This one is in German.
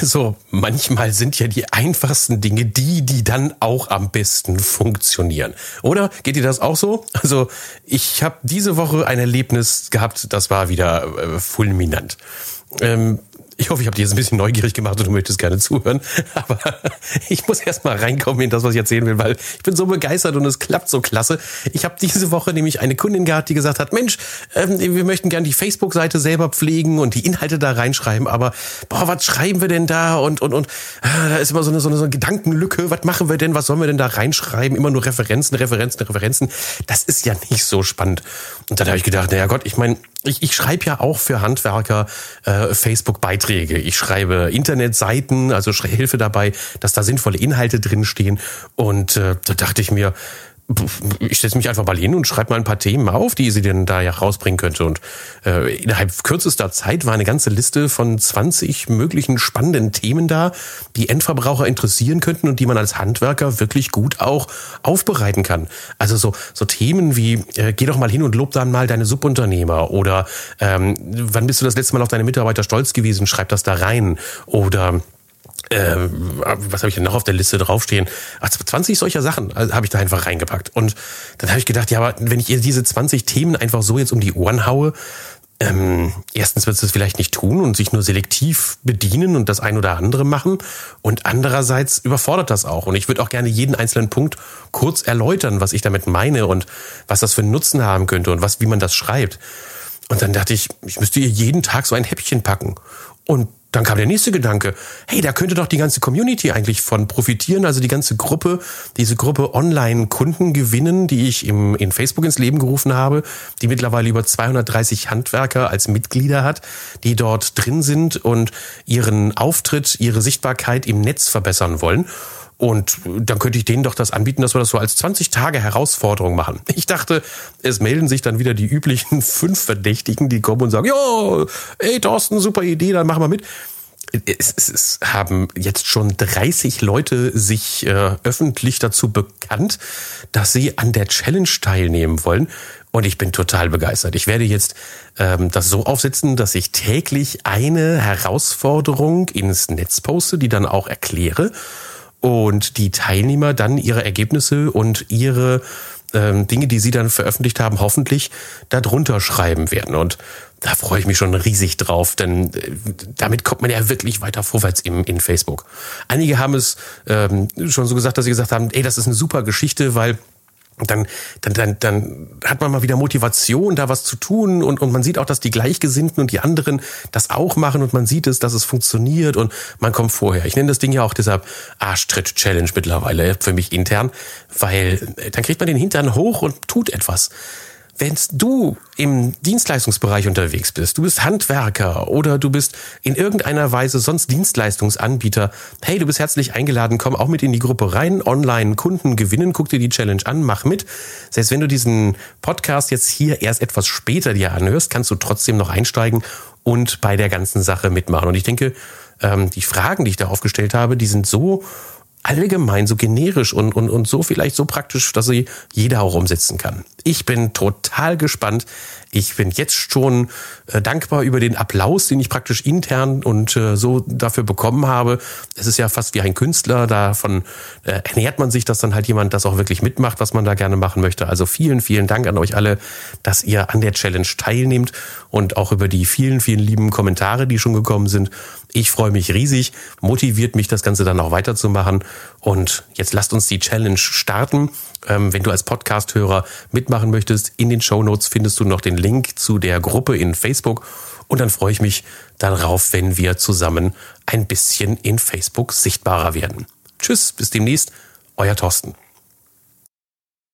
Also manchmal sind ja die einfachsten Dinge die, die dann auch am besten funktionieren. Oder geht dir das auch so? Also ich habe diese Woche ein Erlebnis gehabt, das war wieder äh, fulminant. Ähm, ich hoffe, ich habe dich jetzt ein bisschen neugierig gemacht und du möchtest gerne zuhören. Aber ich muss erst mal reinkommen in das, was ich erzählen will, weil ich bin so begeistert und es klappt so klasse. Ich habe diese Woche nämlich eine Kundin gehabt, die gesagt hat, Mensch, ähm, wir möchten gerne die Facebook-Seite selber pflegen und die Inhalte da reinschreiben, aber boah, was schreiben wir denn da? Und, und, und äh, da ist immer so eine, so, eine, so eine Gedankenlücke. Was machen wir denn? Was sollen wir denn da reinschreiben? Immer nur Referenzen, Referenzen, Referenzen. Das ist ja nicht so spannend. Und dann habe ich gedacht, naja Gott, ich meine, ich, ich schreibe ja auch für Handwerker äh, Facebook-Beiträge. Ich schreibe Internetseiten, also Hilfe dabei, dass da sinnvolle Inhalte drinstehen. Und äh, da dachte ich mir, ich setze mich einfach mal hin und schreibe mal ein paar Themen auf, die sie denn da ja rausbringen könnte. Und äh, innerhalb kürzester Zeit war eine ganze Liste von 20 möglichen spannenden Themen da, die Endverbraucher interessieren könnten und die man als Handwerker wirklich gut auch aufbereiten kann. Also so, so Themen wie, äh, geh doch mal hin und lob dann mal deine Subunternehmer oder ähm, wann bist du das letzte Mal auf deine Mitarbeiter stolz gewesen, schreib das da rein. Oder äh, was habe ich denn noch auf der Liste draufstehen? Ach, 20 solcher Sachen also, habe ich da einfach reingepackt. Und dann habe ich gedacht, ja, aber wenn ich ihr diese 20 Themen einfach so jetzt um die Ohren haue, ähm, erstens wird sie es vielleicht nicht tun und sich nur selektiv bedienen und das ein oder andere machen. Und andererseits überfordert das auch. Und ich würde auch gerne jeden einzelnen Punkt kurz erläutern, was ich damit meine und was das für einen Nutzen haben könnte und was, wie man das schreibt. Und dann dachte ich, ich müsste ihr jeden Tag so ein Häppchen packen. Und dann kam der nächste Gedanke, hey, da könnte doch die ganze Community eigentlich von profitieren, also die ganze Gruppe, diese Gruppe Online-Kunden gewinnen, die ich im, in Facebook ins Leben gerufen habe, die mittlerweile über 230 Handwerker als Mitglieder hat, die dort drin sind und ihren Auftritt, ihre Sichtbarkeit im Netz verbessern wollen. Und dann könnte ich denen doch das anbieten, dass wir das so als 20 Tage Herausforderung machen. Ich dachte, es melden sich dann wieder die üblichen fünf Verdächtigen, die kommen und sagen, ja, ey Thorsten, super Idee, dann machen wir mit. Es, es, es haben jetzt schon 30 Leute sich äh, öffentlich dazu bekannt, dass sie an der Challenge teilnehmen wollen. Und ich bin total begeistert. Ich werde jetzt ähm, das so aufsetzen, dass ich täglich eine Herausforderung ins Netz poste, die dann auch erkläre und die Teilnehmer dann ihre Ergebnisse und ihre ähm, Dinge, die sie dann veröffentlicht haben, hoffentlich darunter schreiben werden. Und da freue ich mich schon riesig drauf, denn äh, damit kommt man ja wirklich weiter vorwärts im, in Facebook. Einige haben es ähm, schon so gesagt, dass sie gesagt haben, ey, das ist eine super Geschichte, weil dann, dann, dann, dann hat man mal wieder Motivation, da was zu tun und, und man sieht auch, dass die Gleichgesinnten und die anderen das auch machen und man sieht es, dass es funktioniert und man kommt vorher. Ich nenne das Ding ja auch deshalb Arschtritt-Challenge mittlerweile für mich intern, weil äh, dann kriegt man den Hintern hoch und tut etwas wenn du im Dienstleistungsbereich unterwegs bist, du bist Handwerker oder du bist in irgendeiner Weise sonst Dienstleistungsanbieter, hey, du bist herzlich eingeladen, komm auch mit in die Gruppe rein, online Kunden gewinnen, guck dir die Challenge an, mach mit. Selbst wenn du diesen Podcast jetzt hier erst etwas später dir anhörst, kannst du trotzdem noch einsteigen und bei der ganzen Sache mitmachen. Und ich denke, ähm, die Fragen, die ich da aufgestellt habe, die sind so allgemein so generisch und, und, und so vielleicht so praktisch, dass sie jeder auch umsetzen kann. Ich bin total gespannt. Ich bin jetzt schon äh, dankbar über den Applaus, den ich praktisch intern und äh, so dafür bekommen habe. Es ist ja fast wie ein Künstler, davon äh, ernährt man sich, dass dann halt jemand das auch wirklich mitmacht, was man da gerne machen möchte. Also vielen, vielen Dank an euch alle, dass ihr an der Challenge teilnehmt und auch über die vielen, vielen lieben Kommentare, die schon gekommen sind. Ich freue mich riesig, motiviert mich das Ganze dann auch weiterzumachen. Und jetzt lasst uns die Challenge starten. Ähm, wenn du als Podcast-Hörer mitmachen möchtest, in den Show Notes findest du noch den Link zu der Gruppe in Facebook. Und dann freue ich mich darauf, wenn wir zusammen ein bisschen in Facebook sichtbarer werden. Tschüss, bis demnächst, euer Thorsten.